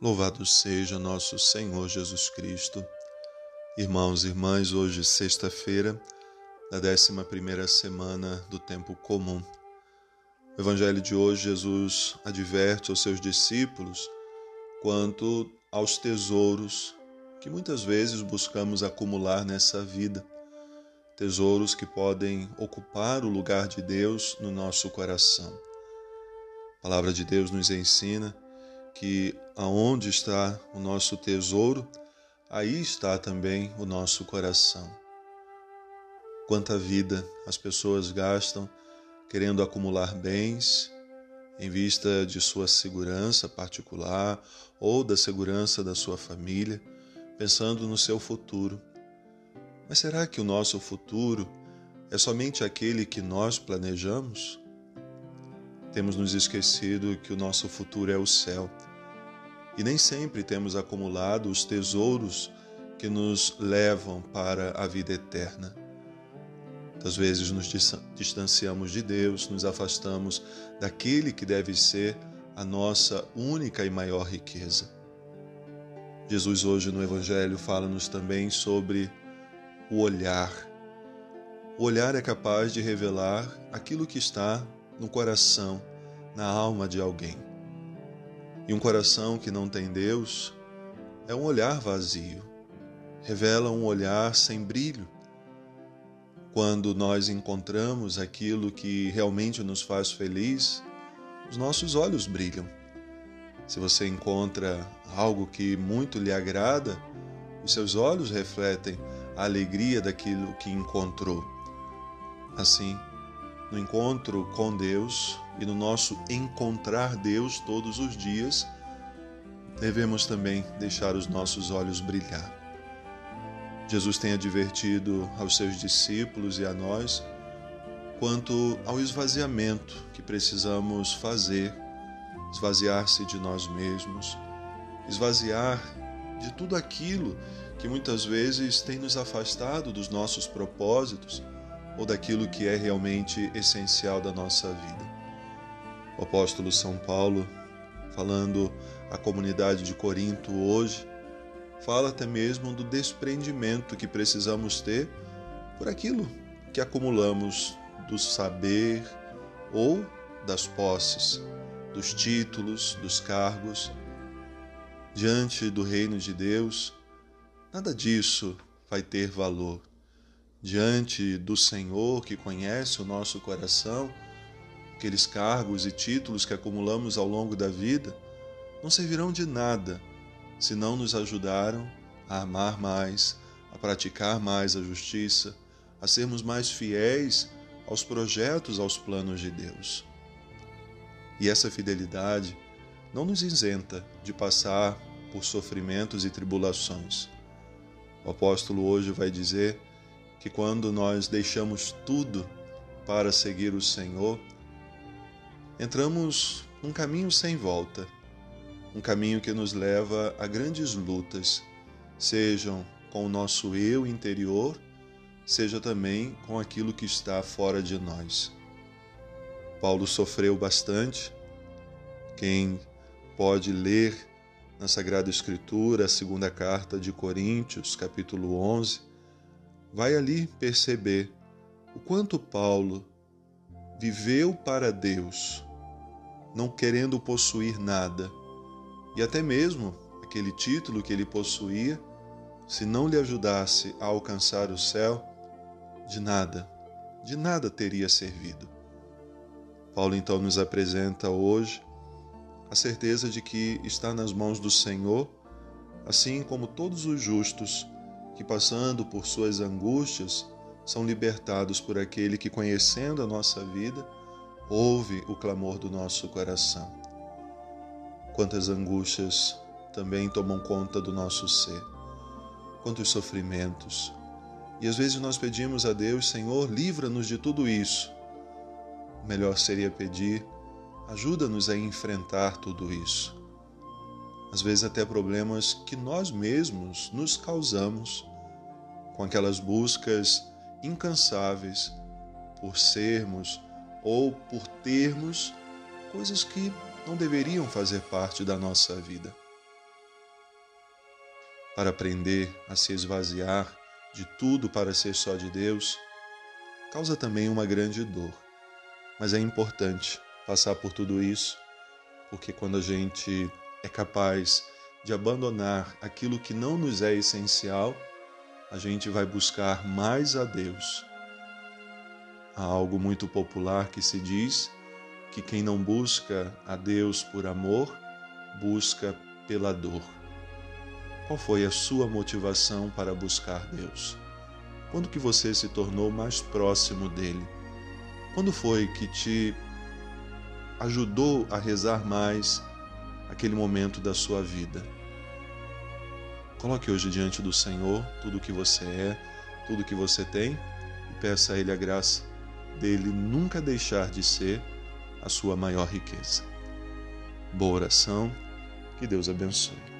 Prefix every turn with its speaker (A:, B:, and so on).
A: Louvado seja nosso Senhor Jesus Cristo. Irmãos e irmãs, hoje sexta-feira, da 11 primeira semana do tempo comum. No Evangelho de hoje, Jesus adverte aos seus discípulos quanto aos tesouros que muitas vezes buscamos acumular nessa vida. Tesouros que podem ocupar o lugar de Deus no nosso coração. A palavra de Deus nos ensina que aonde está o nosso tesouro, aí está também o nosso coração. Quanta vida as pessoas gastam querendo acumular bens em vista de sua segurança particular ou da segurança da sua família, pensando no seu futuro. Mas será que o nosso futuro é somente aquele que nós planejamos? Temos nos esquecido que o nosso futuro é o céu e nem sempre temos acumulado os tesouros que nos levam para a vida eterna. Muitas vezes nos distanciamos de Deus, nos afastamos daquele que deve ser a nossa única e maior riqueza. Jesus, hoje no Evangelho, fala-nos também sobre o olhar. O olhar é capaz de revelar aquilo que está no coração, na alma de alguém. E um coração que não tem Deus é um olhar vazio, revela um olhar sem brilho. Quando nós encontramos aquilo que realmente nos faz feliz, os nossos olhos brilham. Se você encontra algo que muito lhe agrada, os seus olhos refletem a alegria daquilo que encontrou. Assim, no encontro com Deus e no nosso encontrar Deus todos os dias, devemos também deixar os nossos olhos brilhar. Jesus tem advertido aos seus discípulos e a nós quanto ao esvaziamento que precisamos fazer, esvaziar-se de nós mesmos, esvaziar de tudo aquilo que muitas vezes tem nos afastado dos nossos propósitos ou daquilo que é realmente essencial da nossa vida. O apóstolo São Paulo, falando à comunidade de Corinto hoje, fala até mesmo do desprendimento que precisamos ter por aquilo que acumulamos do saber ou das posses, dos títulos, dos cargos. Diante do reino de Deus, nada disso vai ter valor diante do Senhor que conhece o nosso coração, aqueles cargos e títulos que acumulamos ao longo da vida não servirão de nada se não nos ajudaram a amar mais, a praticar mais a justiça, a sermos mais fiéis aos projetos, aos planos de Deus. E essa fidelidade não nos isenta de passar por sofrimentos e tribulações. O apóstolo hoje vai dizer que quando nós deixamos tudo para seguir o Senhor, entramos num caminho sem volta, um caminho que nos leva a grandes lutas, sejam com o nosso eu interior, seja também com aquilo que está fora de nós. Paulo sofreu bastante. Quem pode ler na Sagrada Escritura, a segunda carta de Coríntios, capítulo 11, vai ali perceber o quanto Paulo viveu para Deus, não querendo possuir nada, e até mesmo aquele título que ele possuía, se não lhe ajudasse a alcançar o céu, de nada, de nada teria servido. Paulo então nos apresenta hoje a certeza de que está nas mãos do Senhor, assim como todos os justos que, passando por suas angústias, são libertados por aquele que, conhecendo a nossa vida, ouve o clamor do nosso coração. Quantas angústias também tomam conta do nosso ser, quantos sofrimentos. E às vezes nós pedimos a Deus, Senhor, livra-nos de tudo isso. Melhor seria pedir, ajuda-nos a enfrentar tudo isso. Às vezes, até problemas que nós mesmos nos causamos com aquelas buscas incansáveis por sermos ou por termos coisas que não deveriam fazer parte da nossa vida. Para aprender a se esvaziar de tudo para ser só de Deus, causa também uma grande dor. Mas é importante passar por tudo isso, porque quando a gente é capaz de abandonar aquilo que não nos é essencial, a gente vai buscar mais a Deus. Há algo muito popular que se diz que quem não busca a Deus por amor, busca pela dor. Qual foi a sua motivação para buscar Deus? Quando que você se tornou mais próximo dele? Quando foi que te ajudou a rezar mais aquele momento da sua vida? Coloque hoje diante do Senhor tudo o que você é, tudo o que você tem e peça a Ele a graça dele nunca deixar de ser a sua maior riqueza. Boa oração, que Deus abençoe.